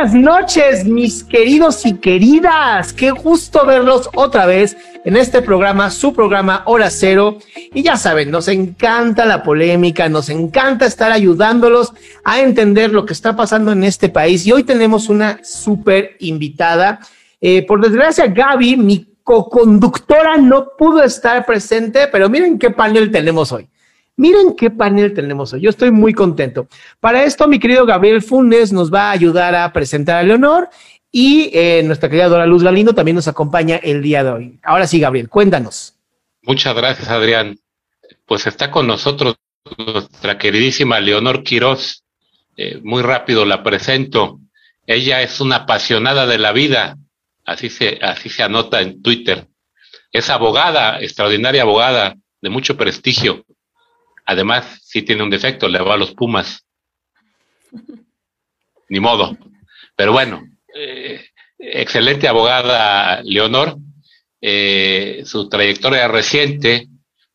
buenas noches, mis queridos y queridas. Qué gusto verlos otra vez en este programa, su programa Hora Cero. Y ya saben, nos encanta la polémica, nos encanta estar ayudándolos a entender lo que está pasando en este país. Y hoy tenemos una súper invitada. Eh, por desgracia, Gaby, mi co-conductora, no pudo estar presente, pero miren qué panel tenemos hoy. Miren qué panel tenemos hoy. Yo estoy muy contento. Para esto, mi querido Gabriel Funes nos va a ayudar a presentar a Leonor y eh, nuestra querida Dora Luz Galindo también nos acompaña el día de hoy. Ahora sí, Gabriel, cuéntanos. Muchas gracias, Adrián. Pues está con nosotros nuestra queridísima Leonor Quiroz. Eh, muy rápido la presento. Ella es una apasionada de la vida, así se, así se anota en Twitter. Es abogada, extraordinaria abogada, de mucho prestigio Además, sí tiene un defecto, le va a los Pumas. Ni modo. Pero bueno, eh, excelente abogada Leonor. Eh, su trayectoria reciente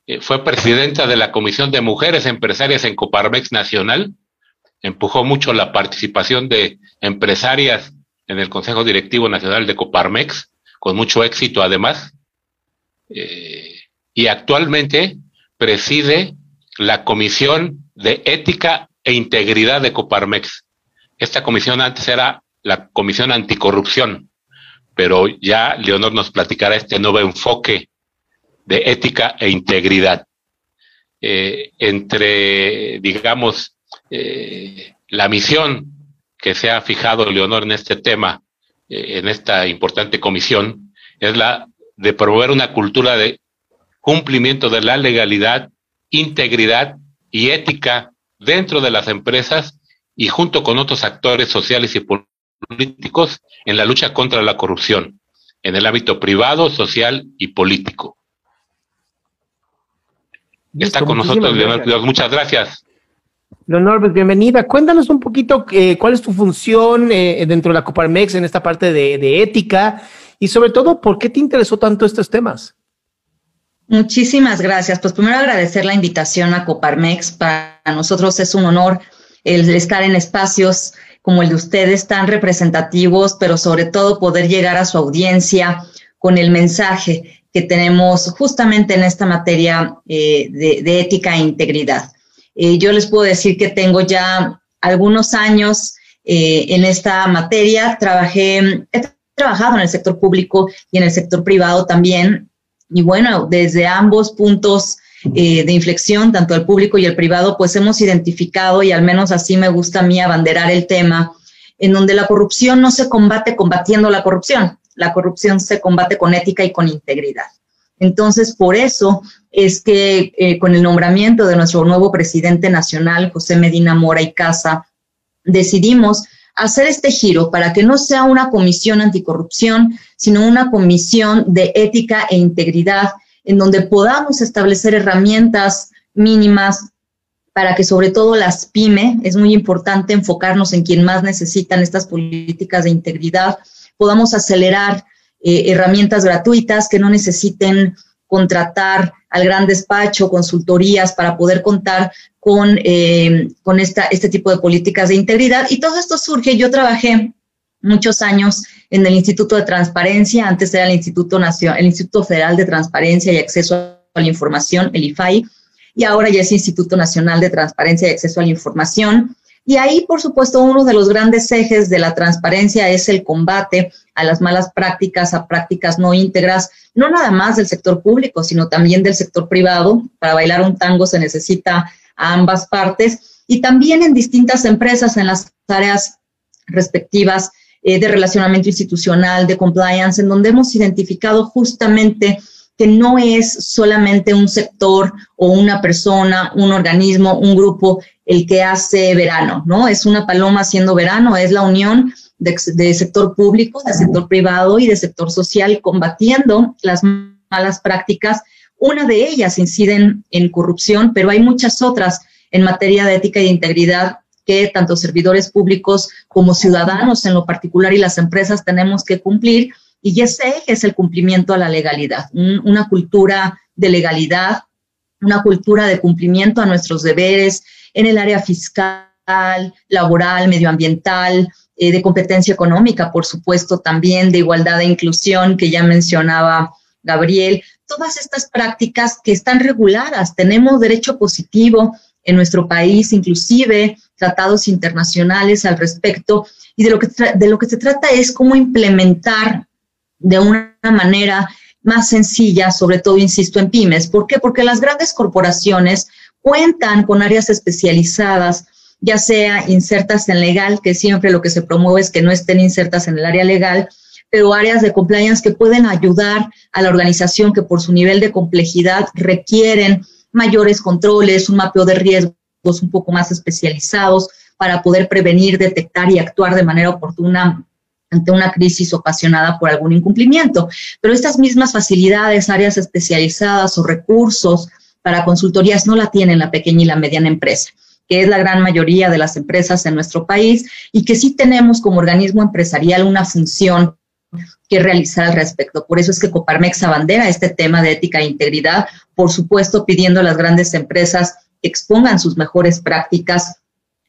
eh, fue presidenta de la Comisión de Mujeres Empresarias en Coparmex Nacional. Empujó mucho la participación de empresarias en el Consejo Directivo Nacional de Coparmex, con mucho éxito además. y actualmente preside la Comisión de Ética e Integridad de Coparmex. Esta comisión antes era la Comisión Anticorrupción, pero ya Leonor nos platicará este nuevo enfoque de ética e integridad. Eh, entre, digamos, eh, la misión que se ha fijado Leonor en este tema, eh, en esta importante comisión, es la de promover una cultura de cumplimiento de la legalidad integridad y ética dentro de las empresas y junto con otros actores sociales y políticos en la lucha contra la corrupción en el ámbito privado, social y político. Está con nosotros, Leonor Muchas gracias. Leonor, pues, bienvenida. Cuéntanos un poquito eh, cuál es tu función eh, dentro de la Coparmex en esta parte de, de ética y sobre todo, ¿por qué te interesó tanto estos temas? Muchísimas gracias. Pues primero agradecer la invitación a Coparmex. Para nosotros es un honor el estar en espacios como el de ustedes, tan representativos, pero sobre todo poder llegar a su audiencia con el mensaje que tenemos justamente en esta materia eh, de, ética e integridad. Eh, yo les puedo decir que tengo ya algunos años eh, en esta materia. Trabajé, he trabajado en el sector público y en el sector privado también y bueno, desde ambos puntos eh, de inflexión, tanto el público y el privado, pues hemos identificado, y al menos así me gusta a mí abanderar el tema, en donde la corrupción no se combate combatiendo la corrupción, la corrupción se combate con ética y con integridad. Entonces, por eso es que eh, con el nombramiento de nuestro nuevo presidente nacional, José Medina Mora y Casa, decidimos hacer este giro para que no sea una comisión anticorrupción, sino una comisión de ética e integridad, en donde podamos establecer herramientas mínimas para que sobre todo las pyme, es muy importante enfocarnos en quien más necesitan estas políticas de integridad, podamos acelerar eh, herramientas gratuitas que no necesiten contratar al gran despacho, consultorías para poder contar con, eh, con esta, este tipo de políticas de integridad. Y todo esto surge, yo trabajé muchos años en el Instituto de Transparencia, antes era el Instituto, Nacional, el Instituto Federal de Transparencia y Acceso a la Información, el IFAI, y ahora ya es Instituto Nacional de Transparencia y Acceso a la Información. Y ahí, por supuesto, uno de los grandes ejes de la transparencia es el combate a las malas prácticas, a prácticas no íntegras, no nada más del sector público, sino también del sector privado. Para bailar un tango se necesita a ambas partes y también en distintas empresas en las áreas respectivas eh, de relacionamiento institucional, de compliance, en donde hemos identificado justamente que no es solamente un sector o una persona, un organismo, un grupo el que hace verano, ¿no? Es una paloma haciendo verano, es la unión de, sector público, de sector privado y de sector social combatiendo las malas prácticas una de ellas inciden en corrupción, pero hay muchas otras en materia de ética y de integridad que tanto servidores públicos como ciudadanos en lo particular y las empresas tenemos que cumplir. Y ese es el cumplimiento a la legalidad, una cultura de legalidad, una cultura de cumplimiento a nuestros deberes en el área fiscal, laboral, medioambiental, eh, de competencia económica, por supuesto, también de igualdad e inclusión que ya mencionaba Gabriel. Todas estas prácticas que están reguladas, tenemos derecho positivo en nuestro país, inclusive tratados internacionales al respecto, y de lo que, de lo que se trata es cómo implementar de una manera más sencilla, sobre todo, insisto, en pymes. ¿Por qué? Porque las grandes corporaciones cuentan con áreas especializadas, ya sea insertas en legal, que siempre lo que se promueve es que no estén insertas en el área legal, pero áreas de compliance que pueden ayudar a la organización que por su nivel de complejidad requieren mayores controles, un mapeo de riesgos un poco más especializados para poder prevenir, detectar y actuar de manera oportuna ante una crisis ocasionada por algún incumplimiento. Pero estas mismas facilidades, áreas especializadas o recursos para consultorías no la tienen la pequeña y la mediana empresa que es la gran mayoría de las empresas en nuestro país y que sí tenemos como organismo empresarial una función que realizar al respecto. Por eso es que Coparmex abandera este tema de ética e integridad, por supuesto pidiendo a las grandes empresas que expongan sus mejores prácticas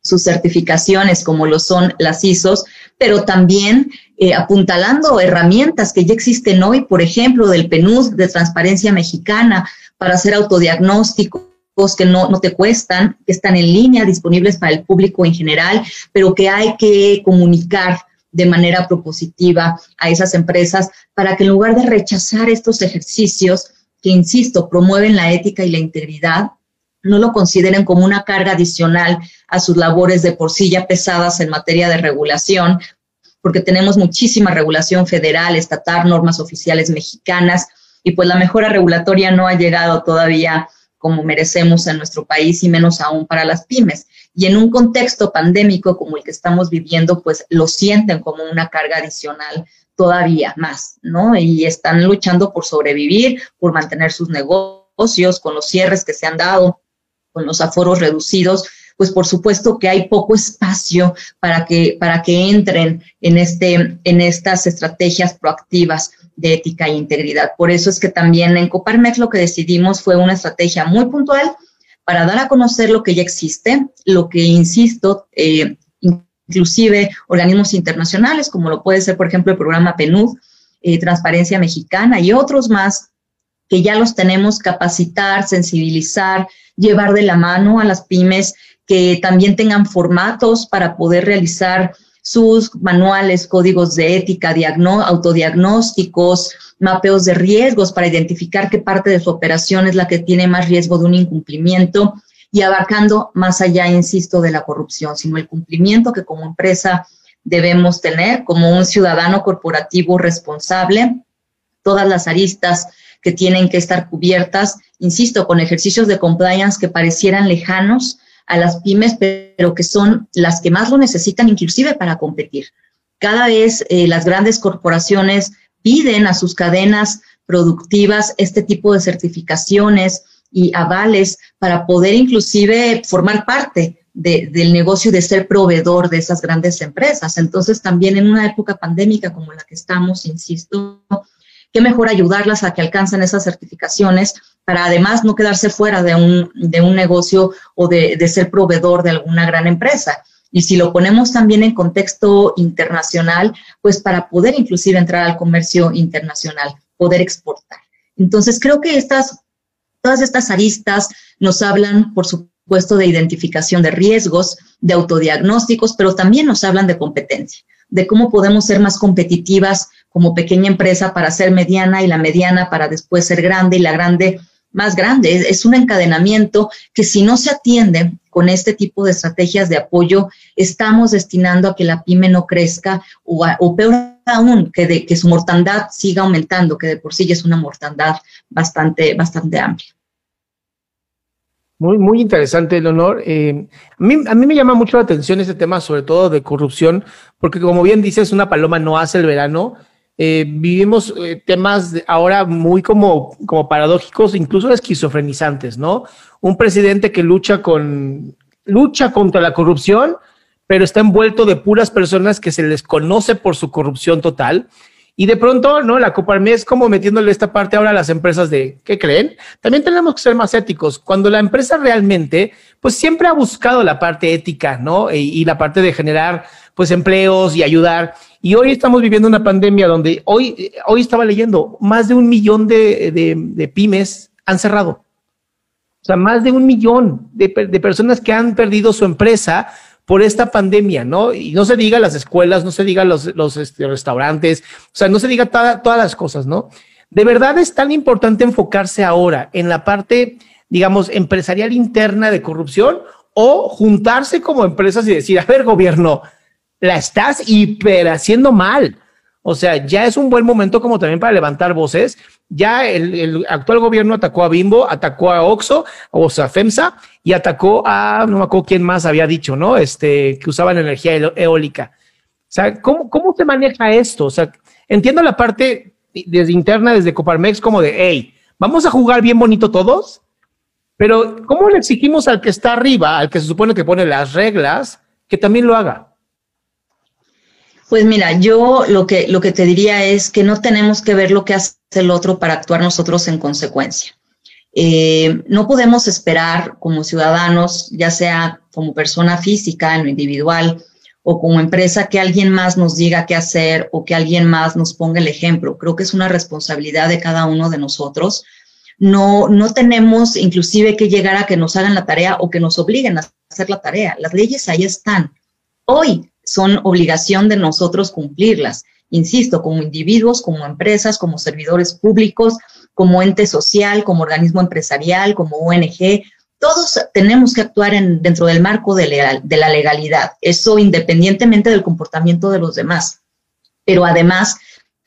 sus certificaciones como lo son las ISOs, pero también eh, apuntalando herramientas que ya existen hoy, por ejemplo, del PNUD de Transparencia Mexicana para hacer autodiagnósticos que no, no te cuestan, que están en línea, disponibles para el público en general, pero que hay que comunicar de manera propositiva a esas empresas para que en lugar de rechazar estos ejercicios que, insisto, promueven la ética y la integridad, no lo consideren como una carga adicional a sus labores de por sí ya pesadas en materia de regulación, porque tenemos muchísima regulación federal, estatal, normas oficiales mexicanas, y pues la mejora regulatoria no ha llegado todavía como merecemos en nuestro país y menos aún para las pymes. Y en un contexto pandémico como el que estamos viviendo, pues lo sienten como una carga adicional todavía más, ¿no? Y están luchando por sobrevivir, por mantener sus negocios, con los cierres que se han dado, con los aforos reducidos, pues por supuesto que hay poco espacio para que, para que entren en, este, en estas estrategias proactivas de ética e integridad. Por eso es que también en Coparmex lo que decidimos fue una estrategia muy puntual para dar a conocer lo que ya existe, lo que, insisto, eh, inclusive organismos internacionales, como lo puede ser, por ejemplo, el programa PNUD, eh, Transparencia Mexicana y otros más, que ya los tenemos, capacitar, sensibilizar, llevar de la mano a las pymes que también tengan formatos para poder realizar sus manuales, códigos de ética, autodiagnósticos, mapeos de riesgos para identificar qué parte de su operación es la que tiene más riesgo de un incumplimiento y abarcando más allá, insisto, de la corrupción, sino el cumplimiento que como empresa debemos tener como un ciudadano corporativo responsable, todas las aristas que tienen que estar cubiertas, insisto, con ejercicios de compliance que parecieran lejanos a las pymes, pero que son las que más lo necesitan inclusive para competir. Cada vez eh, las grandes corporaciones piden a sus cadenas productivas este tipo de certificaciones y avales para poder inclusive formar parte del negocio de ser proveedor de esas grandes empresas. Entonces, también en una época pandémica como la que estamos, insisto, qué mejor ayudarlas a que alcancen esas certificaciones para además no quedarse fuera de un, de un negocio o de, ser proveedor de alguna gran empresa. Y si lo ponemos también en contexto internacional, pues para poder inclusive entrar al comercio internacional, poder exportar. Entonces, creo que estas, todas estas aristas nos hablan, por supuesto, de identificación de riesgos, de autodiagnósticos, pero también nos hablan de competencia, de cómo podemos ser más competitivas como pequeña empresa para ser mediana y la mediana para después ser grande y la grande más grande. Es un encadenamiento que si no se atiende con este tipo de estrategias de apoyo, estamos destinando a que la pyme no crezca o, peor aún, que, que su mortandad siga aumentando, que de por sí es una mortandad bastante, bastante amplia. Muy, muy interesante, Leonor. Eh, a, mí, a mí me llama mucho la atención este tema, sobre todo de corrupción, porque como bien dices, una paloma no hace el verano eh, vivimos eh, temas ahora muy como, como paradójicos, incluso esquizofrenizantes, ¿no? Un presidente que lucha con lucha contra la corrupción, pero está envuelto de puras personas que se les conoce por su corrupción total. Y de pronto, ¿no? La Coparmex como metiéndole esta parte ahora a las empresas de, ¿qué creen? También tenemos que ser más éticos. Cuando la empresa realmente, pues siempre ha buscado la parte ética, ¿no? y la parte de generar pues empleos y ayudar. Y hoy estamos viviendo una pandemia donde hoy, hoy estaba leyendo, más de un millón de, de, pymes han cerrado. O sea, más de un millón de, de, personas que han perdido su empresa por esta pandemia, ¿no? Y no se diga las escuelas, no se diga los, los este, restaurantes, o sea, no se diga todas las cosas, ¿no? De verdad es tan importante enfocarse ahora en la parte, digamos, empresarial interna de corrupción o juntarse como empresas y decir, a ver, gobierno, la estás hiper haciendo mal. O sea, ya es un buen momento como también para levantar voces. Ya el, actual gobierno atacó a Bimbo, atacó a Oxo, o sea, FEMSA, y atacó a, no me acuerdo quién más había dicho, ¿no? Este, que usaban energía eólica. O sea, ¿cómo, cómo se maneja esto? O sea, entiendo la parte desde interna, desde Coparmex, como de, hey, vamos a jugar bien bonito todos, pero ¿cómo le exigimos al que está arriba, al que se supone que pone las reglas, que también lo haga? Pues mira, yo lo que, lo que te diría es que no tenemos que ver lo que hace el otro para actuar nosotros en consecuencia. Eh, no podemos esperar como ciudadanos, ya sea como persona física, en lo individual, o como empresa, que alguien más nos diga qué hacer o que alguien más nos ponga el ejemplo. Creo que es una responsabilidad de cada uno de nosotros no, no tenemos inclusive que llegar a que nos hagan la tarea o que nos obliguen a hacer la tarea. Las leyes ahí están. Hoy son obligación de nosotros cumplirlas. Insisto, como individuos, como empresas, como servidores públicos, como ente social, como organismo empresarial, como ONG, todos tenemos que actuar en, dentro del marco de, la legalidad, eso independientemente del comportamiento de los demás. Pero además,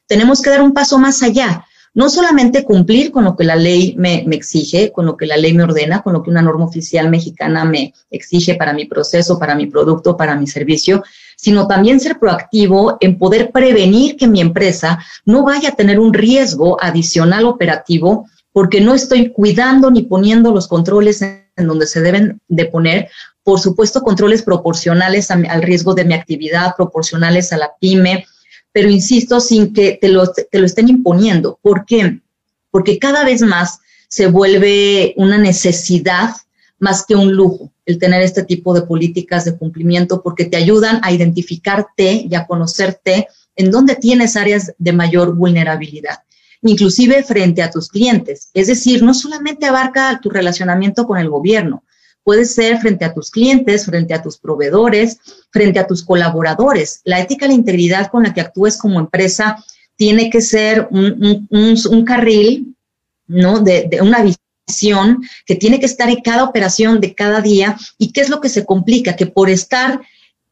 tenemos que dar un paso más allá no solamente cumplir con lo que la ley me, exige, con lo que la ley me ordena, con lo que una norma oficial mexicana me exige para mi proceso, para mi producto, para mi servicio, sino también ser proactivo en poder prevenir que mi empresa no vaya a tener un riesgo adicional operativo porque no estoy cuidando ni poniendo los controles en, donde se deben de poner, por supuesto, controles proporcionales al riesgo de mi actividad, proporcionales a la pyme, pero insisto, sin que te lo, te lo estén imponiendo. ¿Por qué? Porque cada vez más se vuelve una necesidad más que un lujo el tener este tipo de políticas de cumplimiento porque te ayudan a identificarte y a conocerte en dónde tienes áreas de mayor vulnerabilidad, inclusive frente a tus clientes. Es decir, no solamente abarca tu relacionamiento con el gobierno, Puede ser frente a tus clientes, frente a tus proveedores, frente a tus colaboradores. La ética y la integridad con la que actúes como empresa tiene que ser un, carril, ¿no? De, una visión que tiene que estar en cada operación de cada día. ¿Y qué es lo que se complica? Que por estar,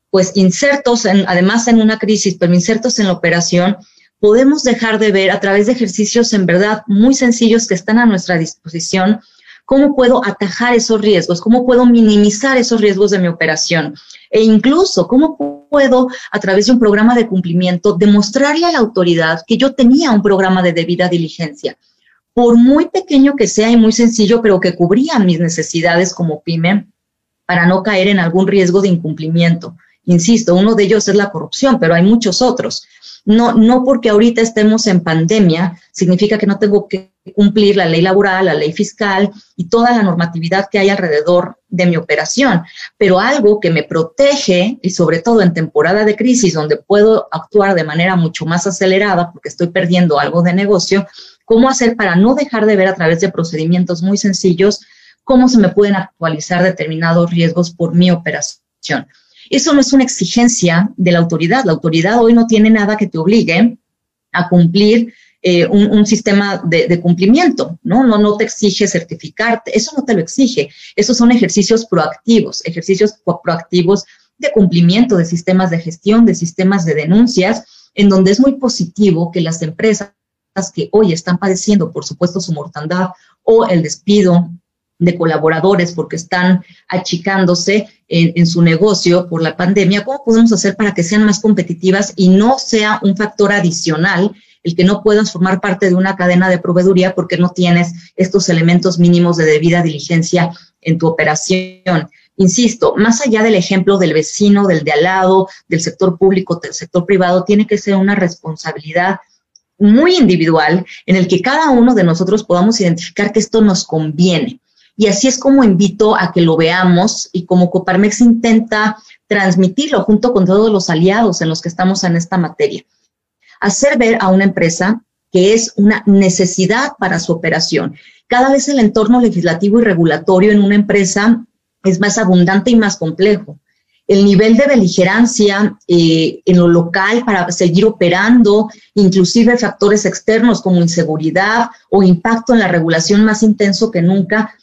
pues, insertos, en, además en una crisis, pero insertos en la operación, podemos dejar de ver a través de ejercicios en verdad muy sencillos que están a nuestra disposición cómo puedo atajar esos riesgos, cómo puedo minimizar esos riesgos de mi operación e incluso cómo puedo a través de un programa de cumplimiento demostrarle a la autoridad que yo tenía un programa de debida diligencia, por muy pequeño que sea y muy sencillo, pero que cubría mis necesidades como pyme para no caer en algún riesgo de incumplimiento. Insisto, uno de ellos es la corrupción, pero hay muchos otros. No, no porque ahorita estemos en pandemia, significa que no tengo que cumplir la ley laboral, la ley fiscal y toda la normatividad que hay alrededor de mi operación. Pero algo que me protege, y sobre todo en temporada de crisis, donde puedo actuar de manera mucho más acelerada porque estoy perdiendo algo de negocio, ¿cómo hacer para no dejar de ver a través de procedimientos muy sencillos cómo se me pueden actualizar determinados riesgos por mi operación? Eso no es una exigencia de la autoridad. La autoridad hoy no tiene nada que te obligue a cumplir eh, un, sistema de, cumplimiento, ¿no? ¿no? No te exige certificarte, eso no te lo exige. Esos son ejercicios proactivos, ejercicios proactivos de cumplimiento de sistemas de gestión, de sistemas de denuncias, en donde es muy positivo que las empresas que hoy están padeciendo, por supuesto, su mortandad o el despido de colaboradores porque están achicándose en, su negocio por la pandemia, ¿cómo podemos hacer para que sean más competitivas y no sea un factor adicional el que no puedas formar parte de una cadena de proveeduría porque no tienes estos elementos mínimos de debida diligencia en tu operación? Insisto, más allá del ejemplo del vecino, del de al lado, del sector público, del sector privado, tiene que ser una responsabilidad muy individual en el que cada uno de nosotros podamos identificar que esto nos conviene y así es como invito a que lo veamos y como Coparmex intenta transmitirlo junto con todos los aliados en los que estamos en esta materia. Hacer ver a una empresa que es una necesidad para su operación. Cada vez el entorno legislativo y regulatorio en una empresa es más abundante y más complejo. El nivel de beligerancia eh, en lo local para seguir operando, inclusive factores externos como inseguridad o impacto en la regulación más intenso que nunca,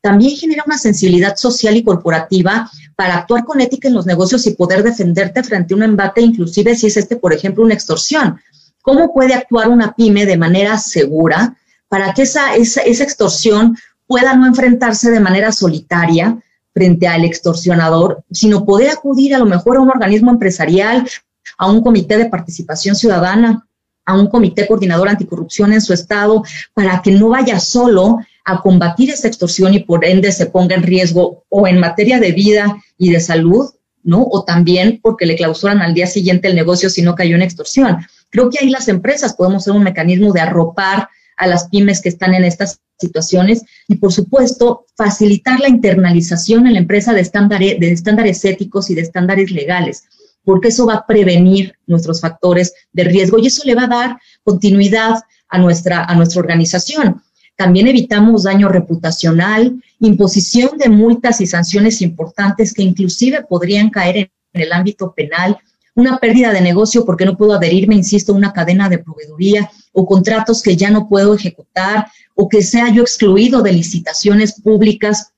también genera una sensibilidad social y corporativa para actuar con ética en los negocios y poder defenderte frente a un embate, inclusive si es este, por ejemplo, una extorsión. ¿Cómo puede actuar una pyme de manera segura para que esa, esa, esa extorsión pueda no enfrentarse de manera solitaria frente al extorsionador, sino poder acudir a lo mejor a un organismo empresarial, a un comité de participación ciudadana, a un comité coordinador anticorrupción en su estado, para que no vaya solo a combatir esa extorsión y por ende se ponga en riesgo o en materia de vida y de salud, ¿no? O también porque le clausuran al día siguiente el negocio si no cayó en extorsión. Creo que ahí las empresas podemos ser un mecanismo de arropar a las pymes que están en estas situaciones y, por supuesto, facilitar la internalización en la empresa de estándares, de estándares éticos y de estándares legales, porque eso va a prevenir nuestros factores de riesgo y eso le va a dar continuidad a nuestra, a nuestra organización. También evitamos daño reputacional, imposición de multas y sanciones importantes que inclusive podrían caer en, el ámbito penal, una pérdida de negocio porque no puedo adherirme, insisto, a una cadena de proveeduría o contratos que ya no puedo ejecutar o que sea yo excluido de licitaciones públicas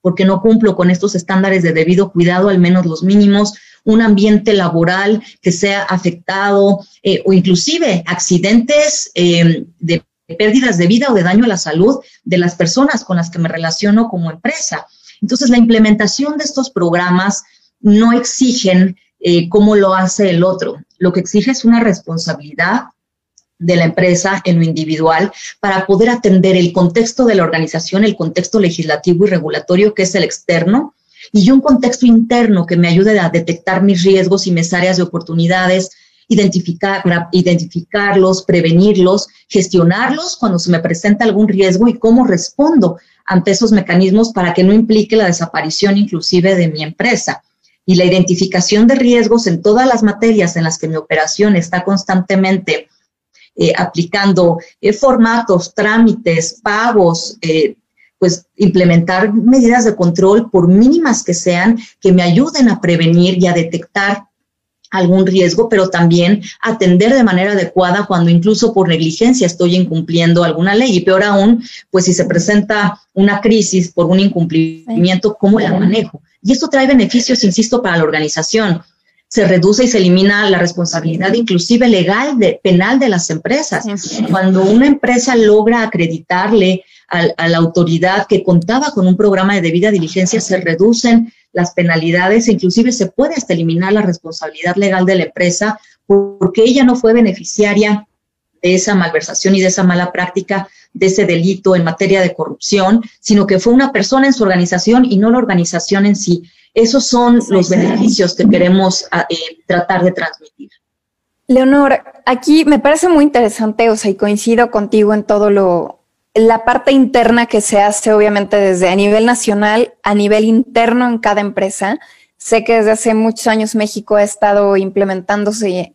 porque no cumplo con estos estándares de debido cuidado, al menos los mínimos, un ambiente laboral que sea afectado eh, o inclusive accidentes eh, de pérdidas de vida o de daño a la salud de las personas con las que me relaciono como empresa. Entonces, la implementación de estos programas no exigen eh, cómo lo hace el otro. Lo que exige es una responsabilidad de la empresa en lo individual para poder atender el contexto de la organización, el contexto legislativo y regulatorio que es el externo, y un contexto interno que me ayude a detectar mis riesgos y mis áreas de oportunidades, identificar, identificarlos, prevenirlos, gestionarlos cuando se me presenta algún riesgo y cómo respondo ante esos mecanismos para que no implique la desaparición inclusive de mi empresa. Y la identificación de riesgos en todas las materias en las que mi operación está constantemente eh, aplicando eh, formatos, trámites, pagos, eh, pues implementar medidas de control, por mínimas que sean, que me ayuden a prevenir y a detectar algún riesgo, pero también atender de manera adecuada cuando incluso por negligencia estoy incumpliendo alguna ley. Y peor aún, pues si se presenta una crisis por un incumplimiento, ¿cómo la manejo? Y esto trae beneficios, insisto, para la organización. Se reduce y se elimina la responsabilidad inclusive legal, de, penal de las empresas. Cuando una empresa logra acreditarle a, la autoridad que contaba con un programa de debida diligencia, se reducen las penalidades e inclusive se puede hasta eliminar la responsabilidad legal de la empresa porque ella no fue beneficiaria de esa malversación y de esa mala práctica, de ese delito en materia de corrupción, sino que fue una persona en su organización y no la organización en sí. Esos son los beneficios que queremos ah, eh, tratar de transmitir. Leonor, aquí me parece muy interesante, o sea, y coincido contigo en todo lo, la parte interna que se hace obviamente desde a nivel nacional, a nivel interno en cada empresa. Sé que desde hace muchos años México ha estado implementándose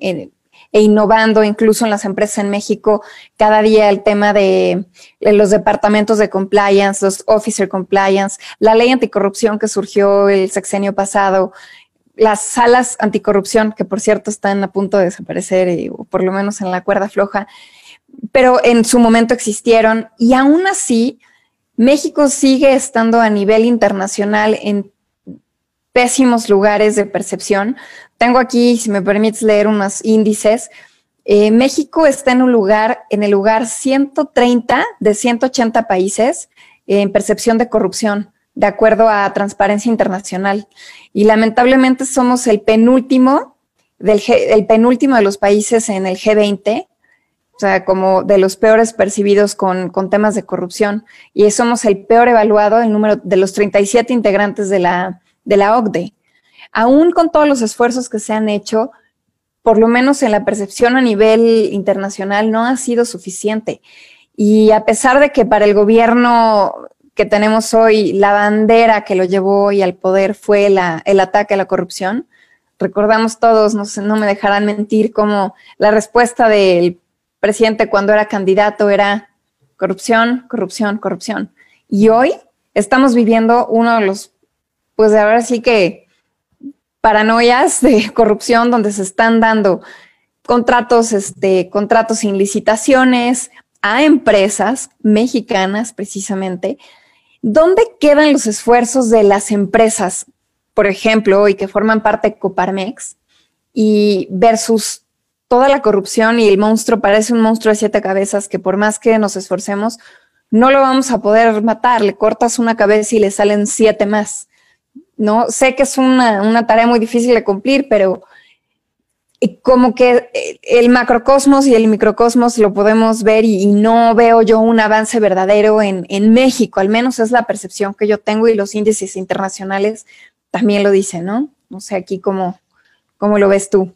e, innovando incluso en las empresas en México cada día el tema de, los departamentos de compliance, los officer compliance, la ley anticorrupción que surgió el sexenio pasado, las salas anticorrupción que por cierto están a punto de desaparecer eh, o por lo menos en la cuerda floja pero en su momento existieron y aún así México sigue estando a nivel internacional en pésimos lugares de percepción. Tengo aquí, si me permites leer unos índices. Eh, México está en un lugar, en el lugar 130 de 180 países en percepción de corrupción, de acuerdo a Transparencia Internacional. Y lamentablemente somos el penúltimo, del, el penúltimo de los países en el G20 o sea, como de los peores percibidos con, temas de corrupción. Y somos el peor evaluado, el número de los 37 integrantes de la, de la OCDE. Aún con todos los esfuerzos que se han hecho, por lo menos en la percepción a nivel internacional, no ha sido suficiente. Y a pesar de que para el gobierno que tenemos hoy, la bandera que lo llevó hoy al poder fue el ataque a la corrupción, recordamos todos, no, no me dejarán mentir, como la respuesta del presidente cuando era candidato era corrupción, corrupción, corrupción. Y hoy estamos viviendo uno de los, pues de ahora sí que paranoias de corrupción donde se están dando contratos, este, contratos sin licitaciones a empresas mexicanas precisamente. ¿Dónde quedan los esfuerzos de las empresas, por ejemplo, y que forman parte de Coparmex, y versus toda la corrupción y el monstruo parece un monstruo de siete cabezas que por más que nos esforcemos, no lo vamos a poder matar. Le cortas una cabeza y le salen siete más. ¿No? Sé que es una, tarea muy difícil de cumplir, pero como que eh, el macrocosmos y el microcosmos lo podemos ver y, no veo yo un avance verdadero en, México, al menos es la percepción que yo tengo y los índices internacionales también lo dicen, ¿no? No sé aquí cómo, cómo lo ves tú.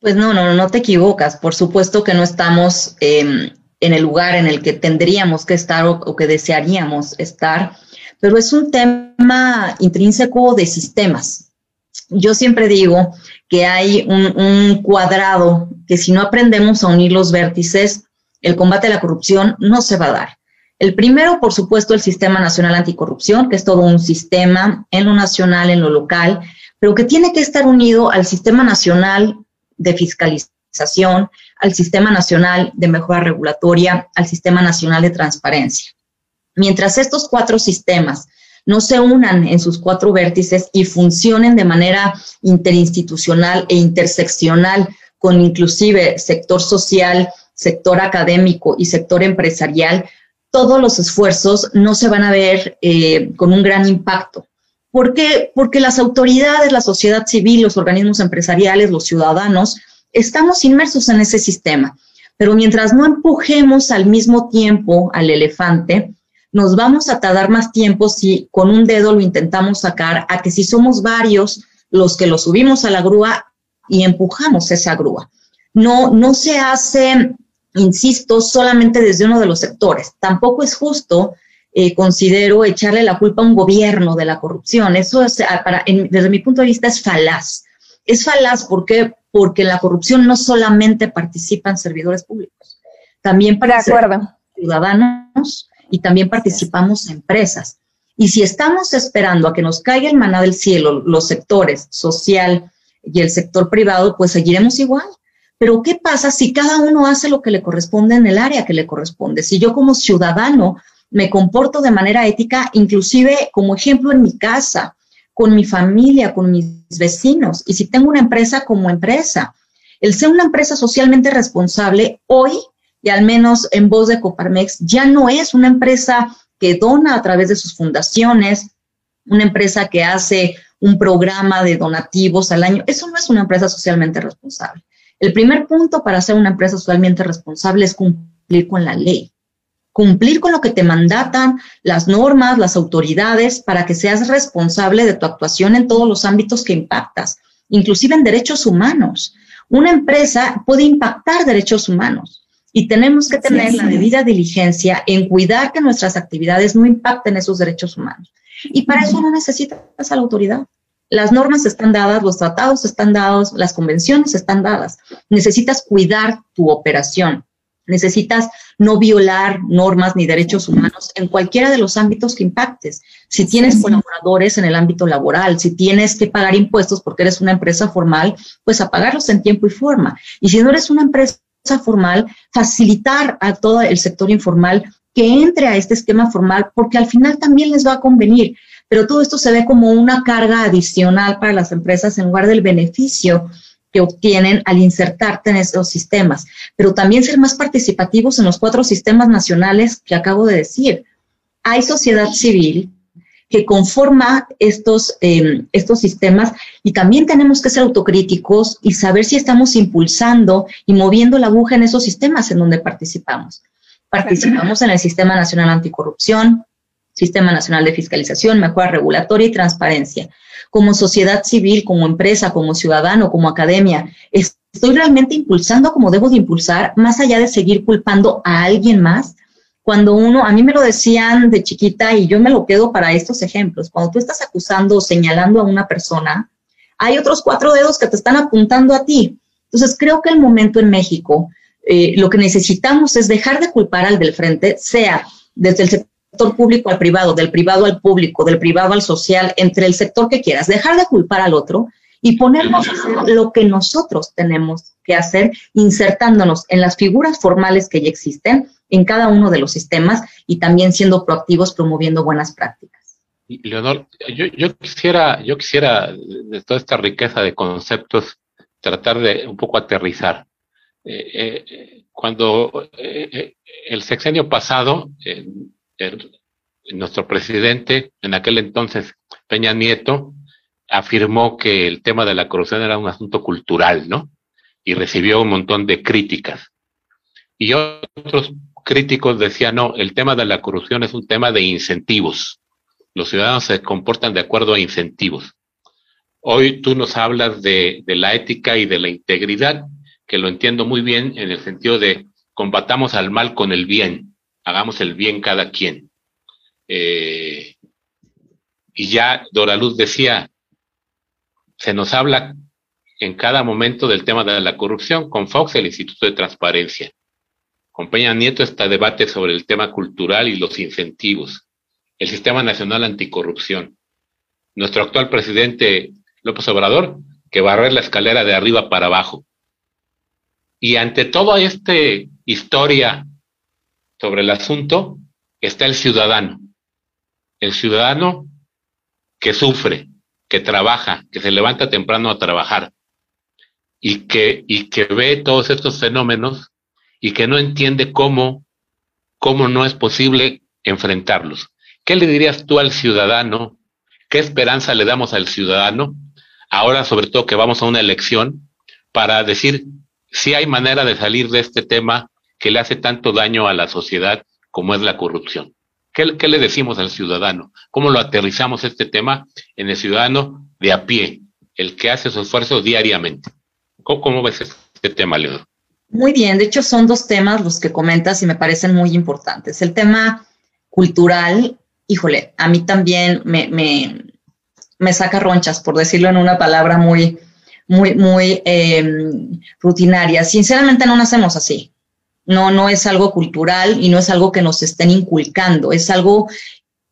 Pues no, no, no te equivocas. Por supuesto que no estamos em, en el lugar en el que tendríamos que estar o que desearíamos estar pero es un tema intrínseco de sistemas. Yo siempre digo que hay un, cuadrado que si no aprendemos a unir los vértices, el combate a la corrupción no se va a dar. El primero, por supuesto, el Sistema Nacional Anticorrupción, que es todo un sistema en lo nacional, en lo local, pero que tiene que estar unido al Sistema Nacional de Fiscalización, al Sistema Nacional de Mejora Regulatoria, al Sistema Nacional de Transparencia. Mientras estos cuatro sistemas no se unan en sus cuatro vértices y funcionen de manera interinstitucional e interseccional con inclusive sector social, sector académico y sector empresarial, todos los esfuerzos no se van a ver eh, con un gran impacto. ¿Por qué? Porque las autoridades, la sociedad civil, los organismos empresariales, los ciudadanos, estamos inmersos en ese sistema. Pero mientras no empujemos al mismo tiempo al elefante, nos vamos a tardar más tiempo si con un dedo lo intentamos sacar a que si somos varios los que lo subimos a la grúa y empujamos esa grúa. No, no se hace, insisto, solamente desde uno de los sectores. Tampoco es justo, eh, considero, echarle la culpa a un gobierno de la corrupción. Eso es, ah, para, desde mi punto de vista es falaz. Es falaz porque, porque la corrupción no solamente participan servidores públicos, también para ciudadanos, y también participamos empresas. Y si estamos esperando a que nos caiga el maná del cielo, los sectores social y el sector privado, pues seguiremos igual. Pero ¿qué pasa si cada uno hace lo que le corresponde en el área que le corresponde? Si yo como ciudadano me comporto de manera ética, inclusive como ejemplo en mi casa, con mi familia, con mis vecinos, y si tengo una empresa como empresa, el ser una empresa socialmente responsable hoy y al menos en voz de Coparmex ya no es una empresa que dona a través de sus fundaciones, una empresa que hace un programa de donativos al año. Eso no es una empresa socialmente responsable. El primer punto para ser una empresa socialmente responsable es cumplir con la ley, cumplir con lo que te mandatan las normas, las autoridades, para que seas responsable de tu actuación en todos los ámbitos que impactas, inclusive en derechos humanos. Una empresa puede impactar derechos humanos y tenemos que tener la debida diligencia en cuidar que nuestras actividades no impacten esos derechos humanos. Y para eso no necesitas a la autoridad. Las normas están dadas, los tratados están dados, las convenciones están dadas. Necesitas cuidar tu operación. Necesitas no violar normas ni derechos humanos en cualquiera de los ámbitos que impactes. Si tienes colaboradores en el ámbito laboral, si tienes que pagar impuestos porque eres una empresa formal, pues a pagarlos en tiempo y forma. Y si no eres una empresa formal, facilitar a todo el sector informal que entre a este esquema formal, porque al final también les va a convenir. Pero todo esto se ve como una carga adicional para las empresas en lugar del beneficio que obtienen al insertarte en esos sistemas, pero también ser más participativos en los cuatro sistemas nacionales que acabo de decir. Hay sociedad civil, que conforma estos, em, estos sistemas y también tenemos que ser autocríticos y saber si estamos impulsando y moviendo la aguja en esos sistemas en donde participamos. Participamos en el Sistema Nacional Anticorrupción, Sistema Nacional de Fiscalización, Mejora Regulatoria y Transparencia. Como sociedad civil, como empresa, como ciudadano, como academia, estoy realmente impulsando como debo de impulsar, más allá de seguir culpando a alguien más cuando uno, a mí me lo decían de chiquita y yo me lo quedo para estos ejemplos, cuando tú estás acusando o señalando a una persona, hay otros cuatro dedos que te están apuntando a ti. Entonces, creo que el momento en México, eh, lo que necesitamos es dejar de culpar al del frente, sea desde el sector público al privado, del privado al público, del privado al social, entre el sector que quieras, dejar de culpar al otro y ponernos a hacer lo que nosotros tenemos que hacer, insertándonos en las figuras formales que ya existen en cada uno de los sistemas y también siendo proactivos promoviendo buenas prácticas. Leonor, yo, quisiera, yo quisiera de toda esta riqueza de conceptos tratar de un poco aterrizar. Eh, eh, cuando eh, el sexenio pasado, nuestro presidente, en aquel entonces Peña Nieto, afirmó que el tema de la corrupción era un asunto cultural, ¿no? Y recibió un montón de críticas. Y otros críticos decían, no, el tema de la corrupción es un tema de incentivos. Los ciudadanos se comportan de acuerdo a incentivos. Hoy tú nos hablas de, la ética y de la integridad, que lo entiendo muy bien en el sentido de combatamos al mal con el bien, hagamos el bien cada quien. Eh, y ya Dora Luz decía, se nos habla en cada momento del tema de la corrupción con Fox, el Instituto de Transparencia. Con Nieto está debate sobre el tema cultural y los incentivos, el Sistema Nacional Anticorrupción. Nuestro actual presidente López Obrador que barrer la escalera de arriba para abajo. Y ante toda esta historia sobre el asunto está el ciudadano. El ciudadano que sufre, que trabaja, que se levanta temprano a trabajar y que, y que ve todos estos fenómenos y que no entiende cómo, cómo no es posible enfrentarlos. ¿Qué le dirías tú al ciudadano? ¿Qué esperanza le damos al ciudadano ahora sobre todo que vamos a una elección, para decir si hay manera de salir de este tema que le hace tanto daño a la sociedad como es la corrupción. ¿Qué, le decimos al ciudadano? ¿Cómo lo aterrizamos este tema en el ciudadano de a pie, el que hace su esfuerzo diariamente? ¿Cómo, ves este tema, Leonor? Muy bien, de hecho son dos temas los que comentas y me parecen muy importantes. El tema cultural, híjole, a mí también me, me saca ronchas, por decirlo en una palabra muy, muy, muy em, rutinaria. Sinceramente no nacemos así. No, no es algo cultural y no es algo que nos estén inculcando, es algo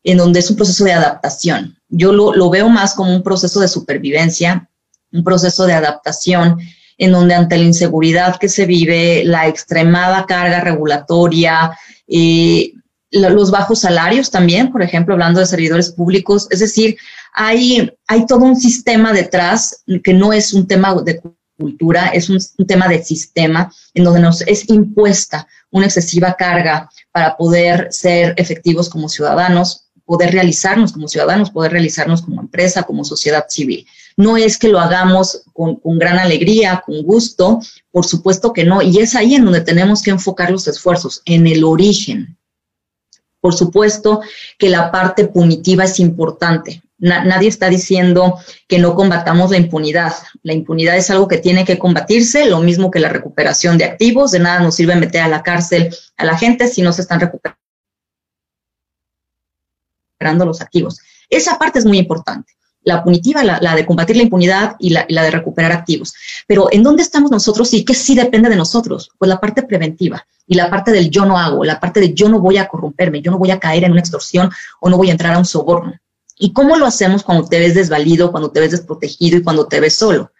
en donde es un proceso de adaptación. Yo lo, lo veo más como un proceso de supervivencia, un proceso de adaptación en donde ante la inseguridad que se vive, la extremada carga regulatoria, eh, los bajos salarios también, por ejemplo, hablando de servidores públicos, es decir, hay, hay todo un sistema detrás que no es un tema de cultura, es un, tema de sistema en donde nos es impuesta una excesiva carga para poder ser efectivos como ciudadanos, poder realizarnos como ciudadanos, poder realizarnos como empresa, como sociedad civil. No es que lo hagamos con, gran alegría, con gusto, por supuesto que no, y es ahí en donde tenemos que enfocar los esfuerzos, en el origen. Por supuesto que la parte punitiva es importante nadie está diciendo que no combatamos la impunidad. La impunidad es algo que tiene que combatirse, lo mismo que la recuperación de activos. De nada nos sirve meter a la cárcel a la gente si no se están recuperando los activos. Esa parte es muy importante. La punitiva, la, de combatir la impunidad y la, de recuperar activos. Pero ¿en dónde estamos nosotros y qué sí depende de nosotros? Pues la parte preventiva y la parte del yo no hago, la parte de yo no voy a corromperme, yo no voy a caer en una extorsión o no voy a entrar a un soborno. ¿Y cómo lo hacemos cuando te ves desvalido, cuando te ves desprotegido y cuando te ves solo?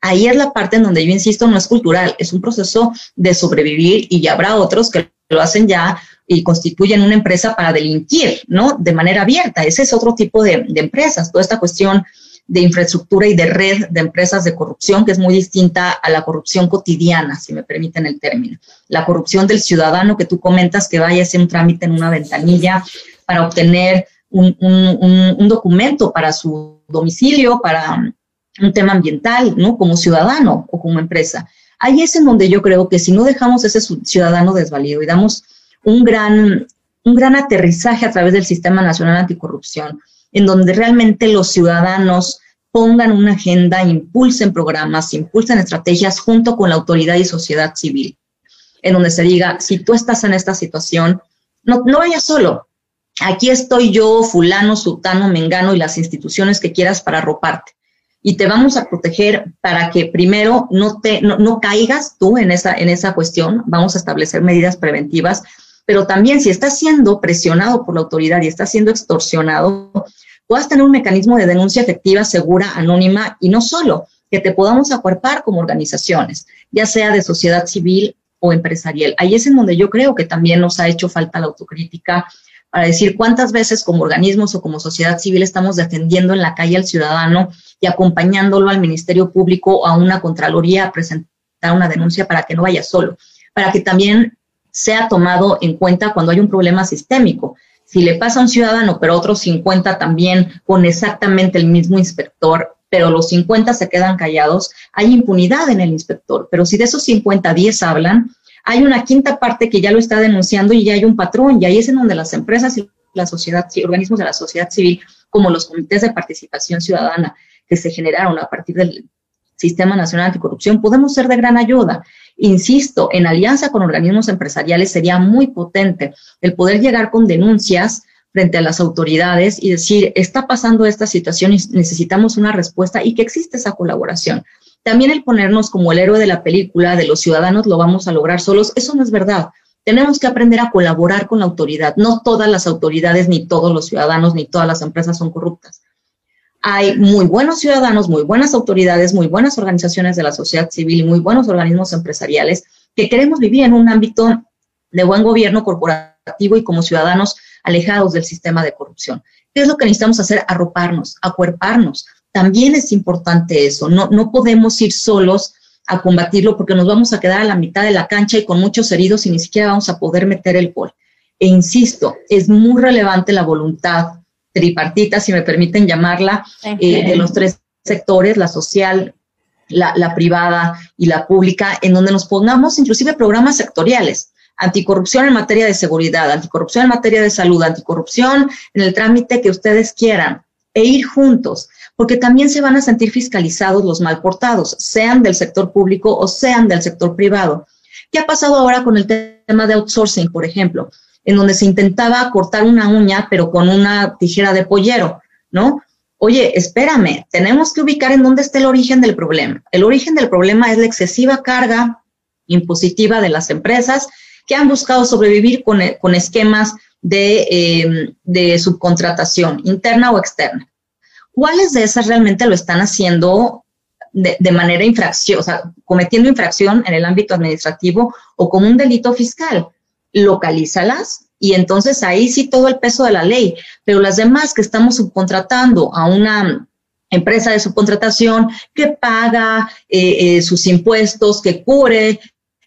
Ahí es la parte en donde yo insisto, no es cultural, es un proceso de sobrevivir y ya habrá otros que lo hacen ya y constituyen una empresa para delinquir, ¿no? De manera abierta. Ese es otro tipo de, empresas. Toda esta cuestión de infraestructura y de red de empresas de corrupción, que es muy distinta a la corrupción cotidiana, si me permiten el término. La corrupción del ciudadano que tú comentas que vaya a hacer un trámite en una ventanilla para obtener un, documento para su domicilio, para un tema ambiental, ¿no? Como ciudadano o como empresa. Ahí es en donde yo creo que si no dejamos ese ciudadano desvalido y damos un gran, un gran aterrizaje a través del Sistema Nacional Anticorrupción, en donde realmente los ciudadanos pongan una agenda, impulsen programas, impulsen estrategias junto con la autoridad y sociedad civil, en donde se diga, si tú estás en esta situación, no, no vayas solo, aquí estoy yo, fulano, sultano, mengano y las instituciones que quieras para arroparte. y te vamos a proteger para que primero no te no, caigas tú en esa en esa cuestión, vamos a establecer medidas preventivas, pero también si estás siendo presionado por la autoridad y estás siendo extorsionado, puedas tener un mecanismo de denuncia efectiva, segura, anónima y no solo que te podamos acuerpar como organizaciones, ya sea de sociedad civil o empresarial. Ahí es en donde yo creo que también nos ha hecho falta la autocrítica para decir cuántas veces como organismos o como sociedad civil estamos defendiendo en la calle al ciudadano y acompañándolo al Ministerio Público o a una Contraloría a presentar una denuncia para que no vaya solo, para que también sea tomado en cuenta cuando hay un problema sistémico. Si le pasa a un ciudadano, pero otros 50 también con exactamente el mismo inspector, pero los 50 se quedan callados, hay impunidad en el inspector. Pero si de esos 50, 10 hablan, hay una quinta parte que ya lo está denunciando y ya hay un patrón, y ahí es en donde las empresas y la sociedad, organismos de la sociedad civil, como los comités de participación ciudadana que se generaron a partir del Sistema Nacional Anticorrupción, podemos ser de gran ayuda. Insisto, en alianza con organismos empresariales sería muy potente el poder llegar con denuncias frente a las autoridades y decir, está pasando esta situación y necesitamos una respuesta y que existe esa colaboración. También el ponernos como el héroe de la película de los ciudadanos lo vamos a lograr solos, eso no es verdad. Tenemos que aprender a colaborar con la autoridad. No todas las autoridades, ni todos los ciudadanos, ni todas las empresas son corruptas. Hay muy buenos ciudadanos, muy buenas autoridades, muy buenas organizaciones de la sociedad civil y muy buenos organismos empresariales que queremos vivir en un ámbito de buen gobierno corporativo y como ciudadanos alejados del sistema de corrupción. ¿Qué es lo que necesitamos hacer? Arroparnos, acuerparnos. También es importante eso. No, no podemos ir solos a combatirlo porque nos vamos a quedar a la mitad de la cancha y con muchos heridos y ni siquiera vamos a poder meter el gol. E insisto, es muy relevante la voluntad tripartita, si me permiten llamarla, eh, de los tres sectores, la social, la, la, privada y la pública, en donde nos pongamos inclusive programas sectoriales anticorrupción en materia de seguridad, anticorrupción en materia de salud, anticorrupción en el trámite que ustedes quieran, e ir juntos, porque también se van a sentir fiscalizados los mal portados, sean del sector público o sean del sector privado. ¿Qué ha pasado ahora con el tema de outsourcing, por ejemplo? En donde se intentaba cortar una uña, pero con una tijera de pollero, ¿no? Oye, espérame, tenemos que ubicar en dónde está el origen del problema. El origen del problema es la excesiva carga impositiva de las empresas que han buscado sobrevivir con, eh, esquemas em, de, subcontratación interna o externa. ¿Cuáles de esas realmente lo están haciendo de, de, manera infracción, o sea, cometiendo infracción en el ámbito administrativo o como un delito fiscal? Localízalas y entonces ahí sí todo el peso de la ley, pero las demás que estamos subcontratando a una empresa de subcontratación que paga eh, eh, sus impuestos, que cubre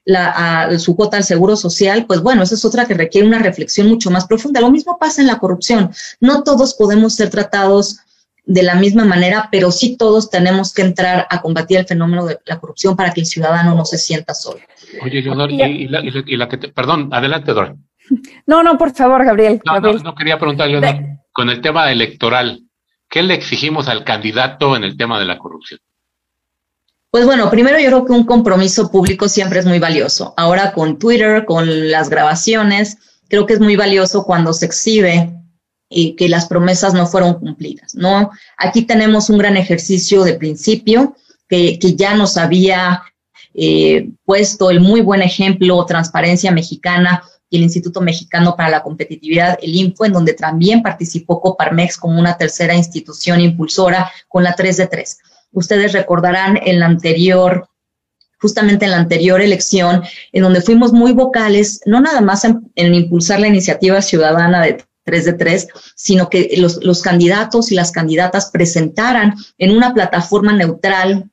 la, su cuota al seguro social, pues bueno, esa es otra que requiere una reflexión mucho más profunda. Lo mismo pasa en la corrupción. No todos podemos ser tratados de la misma manera, pero sí todos tenemos que entrar a combatir el fenómeno de la corrupción para que el ciudadano no se sienta solo. Oye, Leonor, y, la, que perdón, adelante, Dora. No, no, por favor, Gabriel. No, no, quería preguntar, Leonor, con el tema electoral, ¿qué le exigimos al candidato en el tema de la corrupción? Pues bueno, primero yo creo que un compromiso público siempre es muy valioso. Ahora con Twitter, con las grabaciones, creo que es muy valioso cuando se exhibe y que las promesas no fueron cumplidas, ¿no? Aquí tenemos un gran ejercicio de principio que, ya nos había eh, puesto el muy buen ejemplo Transparencia Mexicana y el Instituto Mexicano para la Competitividad, el INFO, en donde también participó Coparmex como una tercera institución impulsora con la 3 de 3. Ustedes recordarán en la anterior, justamente en la anterior elección, en donde fuimos muy vocales, no nada más en, impulsar la iniciativa ciudadana de 3 de 3, sino que los, los candidatos y las candidatas presentaran en una plataforma neutral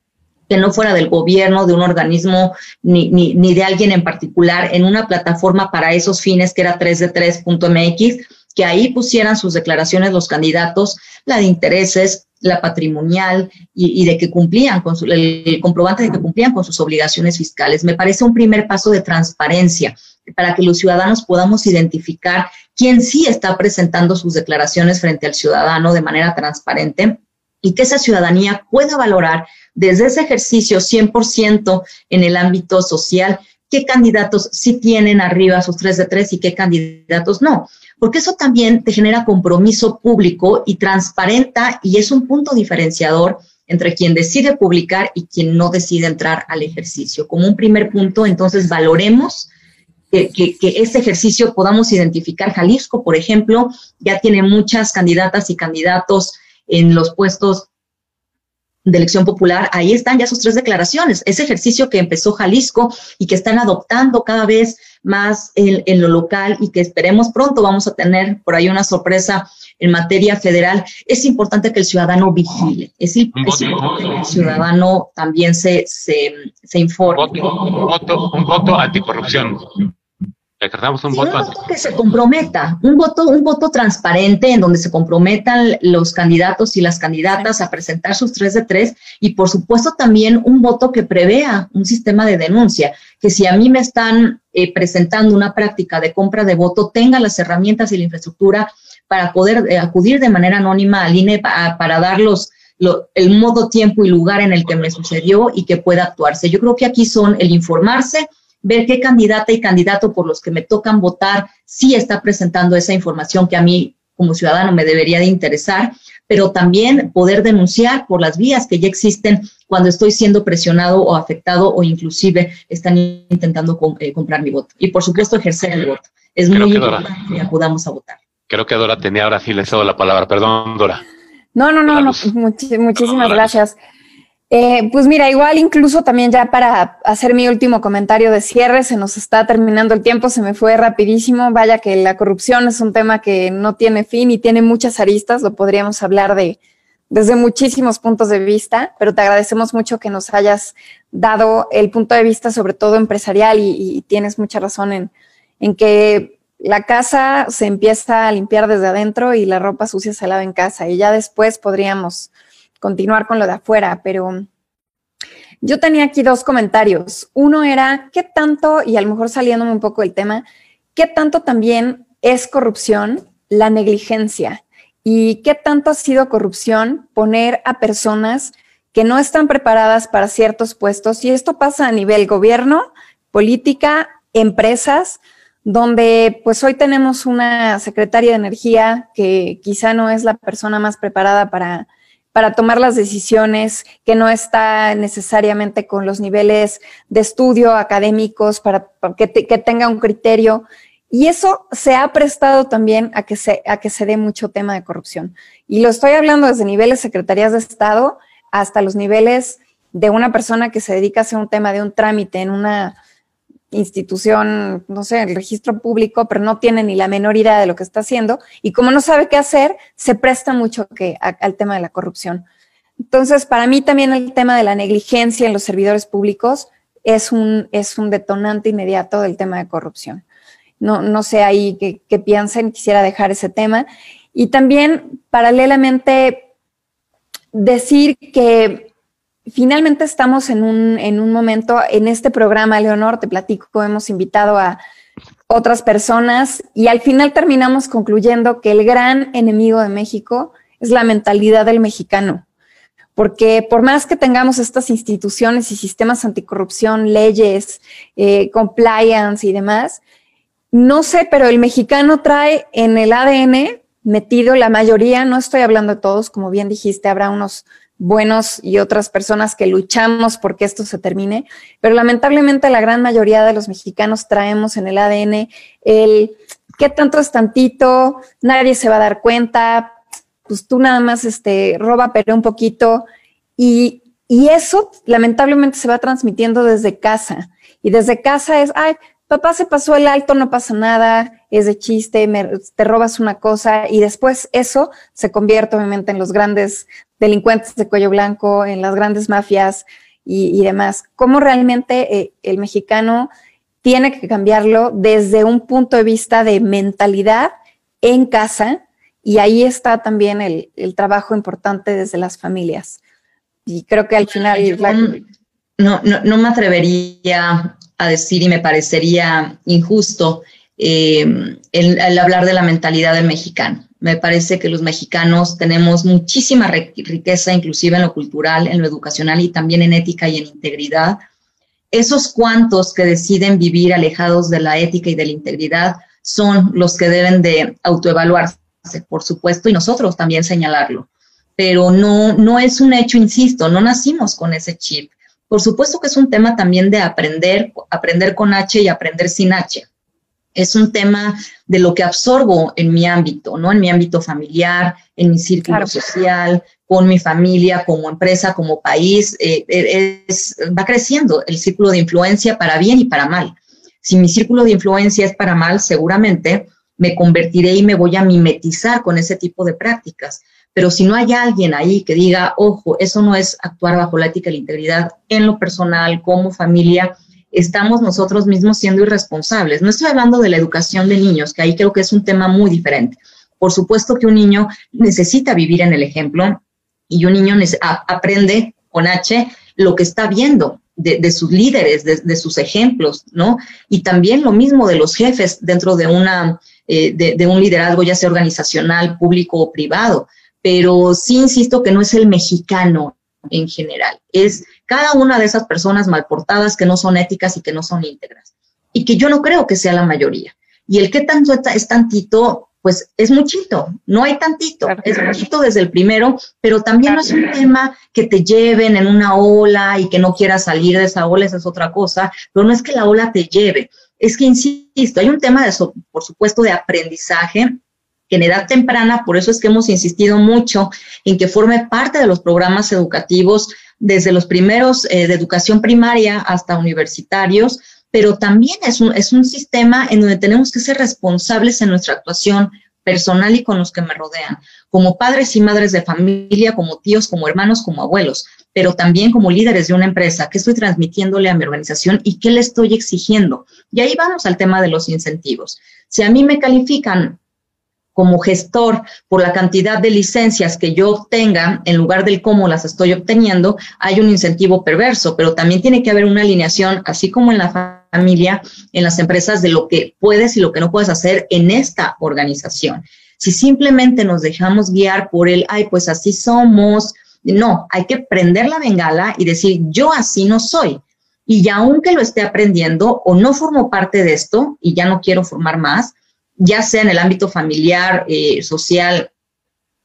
que no fuera del gobierno, de un organismo, ni, ni, ni, de alguien en particular, en una plataforma para esos fines que era 3 de 3.mx, que ahí pusieran sus declaraciones los candidatos, la de intereses, la patrimonial y, de que cumplían con el, comprobante de que cumplían con sus obligaciones fiscales. Me parece un primer paso de transparencia para que los ciudadanos podamos identificar quién sí está presentando sus declaraciones frente al ciudadano de manera transparente y que esa ciudadanía pueda valorar desde ese ejercicio 100% en el ámbito social qué candidatos sí tienen arriba sus tres de tres y qué candidatos no porque eso también te genera compromiso público y transparenta y es un punto diferenciador entre quien decide publicar y quien no decide entrar al ejercicio. Como un primer punto, entonces valoremos que, que, ese ejercicio podamos identificar. Jalisco, por ejemplo, ya tiene muchas candidatas y candidatos en los puestos de elección popular, ahí están ya sus tres declaraciones. Ese ejercicio que empezó Jalisco y que están adoptando cada vez más en, lo local y que esperemos pronto vamos a tener por ahí una sorpresa en materia federal, es importante que el ciudadano vigile, es, importante que el ciudadano también se, se, se informe. Un voto, un voto anticorrupción un, voto, que se comprometa, un voto, un voto transparente en donde se comprometan los candidatos y las candidatas a presentar sus tres de tres y por supuesto también un voto que prevea un sistema de denuncia, que si a mí me están eh, presentando una práctica de compra de voto, tenga las herramientas y la infraestructura para poder eh, acudir de manera anónima al INE para dar los, el modo, tiempo y lugar en el que me sucedió y que pueda actuarse. Yo creo que aquí son el informarse, ver qué candidata y candidato por los que me tocan votar sí está presentando esa información que a mí como ciudadano me debería de interesar, pero también poder denunciar por las vías que ya existen cuando estoy siendo presionado o afectado o inclusive están intentando eh, comprar mi voto. Y por supuesto ejercer el voto. Es muy importante que acudamos a votar. Creo que Dora tenía ahora sí le cedo la palabra. Perdón, Dora. No, no, no, no. muchísimas gracias. Eh, pues mira, igual incluso también ya para hacer mi último comentario de cierre, se nos está terminando el tiempo, se me fue rapidísimo. Vaya que la corrupción es un tema que no tiene fin y tiene muchas aristas, lo podríamos hablar de desde muchísimos puntos de vista, pero te agradecemos mucho que nos hayas dado el punto de vista, sobre todo empresarial, y, tienes mucha razón en, en que la casa se empieza a limpiar desde adentro y la ropa sucia se lava en casa y ya después podríamos continuar con lo de afuera, pero yo tenía aquí dos comentarios. Uno era, ¿qué tanto, y a lo mejor saliéndome un poco del tema, qué tanto también es corrupción la negligencia? ¿Y qué tanto ha sido corrupción poner a personas que no están preparadas para ciertos puestos? Y esto pasa a nivel gobierno, política, empresas, donde pues hoy tenemos una secretaria de energía que quizá no es la persona más preparada para para tomar las decisiones, que no está necesariamente con los niveles de estudio académicos, para, que, tenga un criterio. Y eso se ha prestado también a que se, a que se dé mucho tema de corrupción. Y lo estoy hablando desde niveles secretarías de Estado hasta los niveles de una persona que se dedica a hacer un tema de un trámite en una institución, no sé, el registro público, pero no tiene ni la menor idea de lo que está haciendo y como no sabe qué hacer, se presta mucho que, al tema de la corrupción. Entonces, para mí también el tema de la negligencia en los servidores públicos es un, es un detonante inmediato del tema de corrupción. No, no sé ahí qué piensen, quisiera dejar ese tema. Y también, paralelamente, decir que finalmente estamos en un, en un momento, en este programa, Leonor, te platico, hemos invitado a otras personas y al final terminamos concluyendo que el gran enemigo de México es la mentalidad del mexicano. Porque por más que tengamos estas instituciones y sistemas anticorrupción, leyes, eh, compliance y demás, no sé, pero el mexicano trae en el ADN metido la mayoría, no estoy hablando de todos, como bien dijiste, habrá unos buenos y otras personas que luchamos porque esto se termine, pero lamentablemente la gran mayoría de los mexicanos traemos en el ADN el qué tanto es tantito, nadie se va a dar cuenta, pues tú nada más este, roba pero un poquito y, y eso lamentablemente se va transmitiendo desde casa. Y desde casa es, ay, papá se pasó el alto, no pasa nada, es de chiste, te robas una cosa y después eso se convierte obviamente en los grandes delincuentes de cuello blanco, en las grandes mafias y, demás. ¿Cómo realmente eh, el mexicano tiene que cambiarlo desde un punto de vista de mentalidad en casa? Y ahí está también el, trabajo importante desde las familias. Y creo que al final... No, no, no me atrevería a decir y me parecería injusto eh, el, hablar de la mentalidad del mexicano. Me parece que los mexicanos tenemos muchísima riqueza, inclusive en lo cultural, en lo educacional y también en ética y en integridad. Esos cuantos que deciden vivir alejados de la ética y de la integridad son los que deben de autoevaluarse, por supuesto, y nosotros también señalarlo. pero no, no es un hecho, insisto, no nacimos con ese chip. Por supuesto que es un tema también de aprender, aprender con H y aprender sin H. Es un tema de lo que absorbo en mi ámbito, ¿no? En mi ámbito familiar, en mi círculo social, con mi familia, como empresa, como país. Eh, eh, va creciendo el círculo de influencia para bien y para mal. Si mi círculo de influencia es para mal, seguramente me convertiré y me voy a mimetizar con ese tipo de prácticas. Pero si no hay alguien ahí que diga, ojo, eso no es actuar bajo la ética y la integridad en lo personal, como familia, estamos nosotros mismos siendo irresponsables. No estoy hablando de la educación de niños, que ahí creo que es un tema muy diferente. Por supuesto que un niño necesita vivir en el ejemplo y un niño aprende con H lo que está viendo de, sus líderes, de, sus ejemplos, ¿no? Y también lo mismo de los jefes dentro de, una, eh, de un liderazgo, ya sea organizacional, público o privado. Pero sí insisto que no es el mexicano en general, es cada una de esas personas mal portadas que no son éticas y que no son íntegras. Y que yo no creo que sea la mayoría. Y el que tanto es tantito, pues es muchito, no hay tantito, es muchito desde el primero, pero también no es un tema que te lleven en una ola y que no quieras salir de esa ola, esa es otra cosa, pero no es que la ola te lleve, es que, insisto, hay un tema, de, por supuesto, de aprendizaje que en edad temprana, por eso es que hemos insistido mucho en que forme parte de los programas educativos desde los primeros eh, de educación primaria hasta universitarios, pero también es un, es un sistema en donde tenemos que ser responsables en nuestra actuación personal y con los que me rodean, como padres y madres de familia, como tíos, como hermanos, como abuelos, pero también como líderes de una empresa, qué estoy transmitiéndole a mi organización y qué le estoy exigiendo. Y ahí vamos al tema de los incentivos. Si a mí me califican como gestor por la cantidad de licencias que yo obtenga en lugar del cómo las estoy obteniendo, hay un incentivo perverso, pero también tiene que haber una alineación, así como en la familia, en las empresas, de lo que puedes y lo que no puedes hacer en esta organización. Si simplemente nos dejamos guiar por el, ay, pues así somos, no, hay que prender la bengala y decir, yo así no soy. Y aunque lo esté aprendiendo o no formo parte de esto y ya no quiero formar más, ya sea en el ámbito familiar, eh, social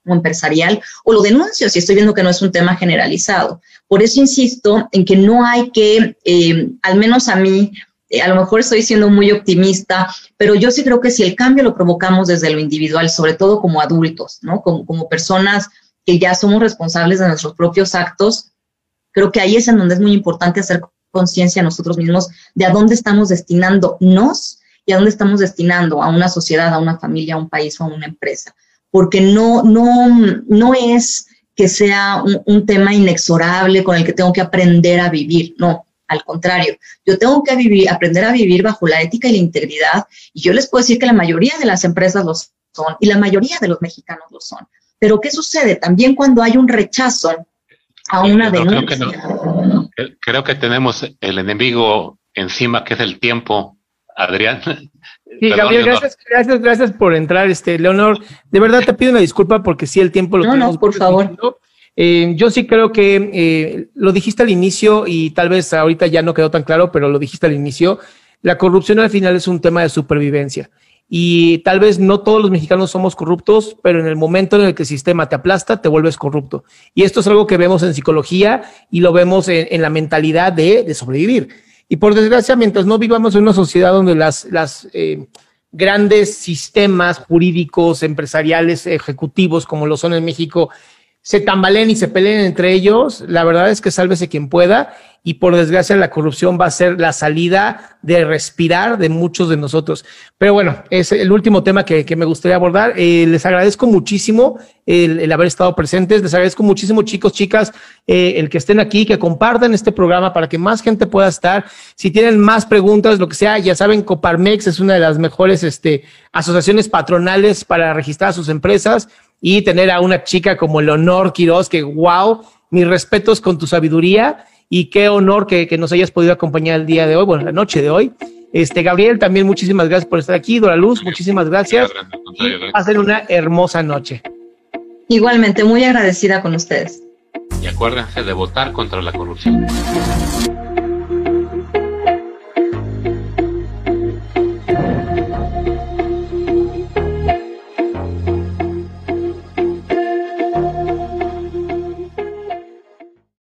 o empresarial, o lo denuncio si estoy viendo que no es un tema generalizado. Por eso insisto en que no hay que, eh, al menos a mí, eh, a lo mejor estoy siendo muy optimista, pero yo sí creo que si el cambio lo provocamos desde lo individual, sobre todo como adultos, ¿no? Como, como personas que ya somos responsables de nuestros propios actos, creo que ahí es en donde es muy importante hacer conciencia nosotros mismos de a dónde estamos destinándonos y a dónde estamos destinando a una sociedad, a una familia, a un país o a una empresa. Porque no, no, no es que sea un, tema inexorable con el que tengo que aprender a vivir, no, al contrario, yo tengo que vivir, aprender a vivir bajo la ética y la integridad y yo les puedo decir que la mayoría de las empresas lo son y la mayoría de los mexicanos lo son. Pero ¿qué sucede? También cuando hay un rechazo a una denuncia. Creo que, creo que tenemos el enemigo encima que es el tiempo Adrián. Sí, Gabriel, gracias, gracias, gracias por entrar, este, Leonor. De verdad te pido una disculpa porque sí el tiempo lo no, tenemos. No, por favor. Eh, yo sí creo que eh, lo dijiste al inicio y tal vez ahorita ya no quedó tan claro, pero lo dijiste al inicio. La corrupción al final es un tema de supervivencia. Y tal vez no todos los mexicanos somos corruptos, pero en el momento en el que el sistema te aplasta, te vuelves corrupto. Y esto es algo que vemos en psicología y lo vemos en, la mentalidad de, de sobrevivir. Y por desgracia, mientras no vivamos en una sociedad donde las, eh, grandes sistemas jurídicos, empresariales, ejecutivos, como lo son en México, se tambaleen y se peleen entre ellos, la verdad es que sálvese quien pueda y por desgracia la corrupción va a ser la salida de respirar de muchos de nosotros. Pero bueno, es el último tema que, me gustaría abordar. Eh, les agradezco muchísimo el, haber estado presentes, les agradezco muchísimo chicos, chicas, eh, el que estén aquí, que compartan este programa para que más gente pueda estar. Si tienen más preguntas, lo que sea, ya saben, Coparmex es una de las mejores este, asociaciones patronales para registrar sus empresas y tener a una chica como Leonor Quiroz, que wow, mis respetos con tu sabiduría y qué honor que, nos hayas podido acompañar el día de hoy, bueno, la noche de hoy. Este, Gabriel, también muchísimas gracias por estar aquí. Dora Luz, muchísimas gracias. Pasen una hermosa noche. Igualmente, muy agradecida con ustedes. Y acuérdense de votar contra la corrupción.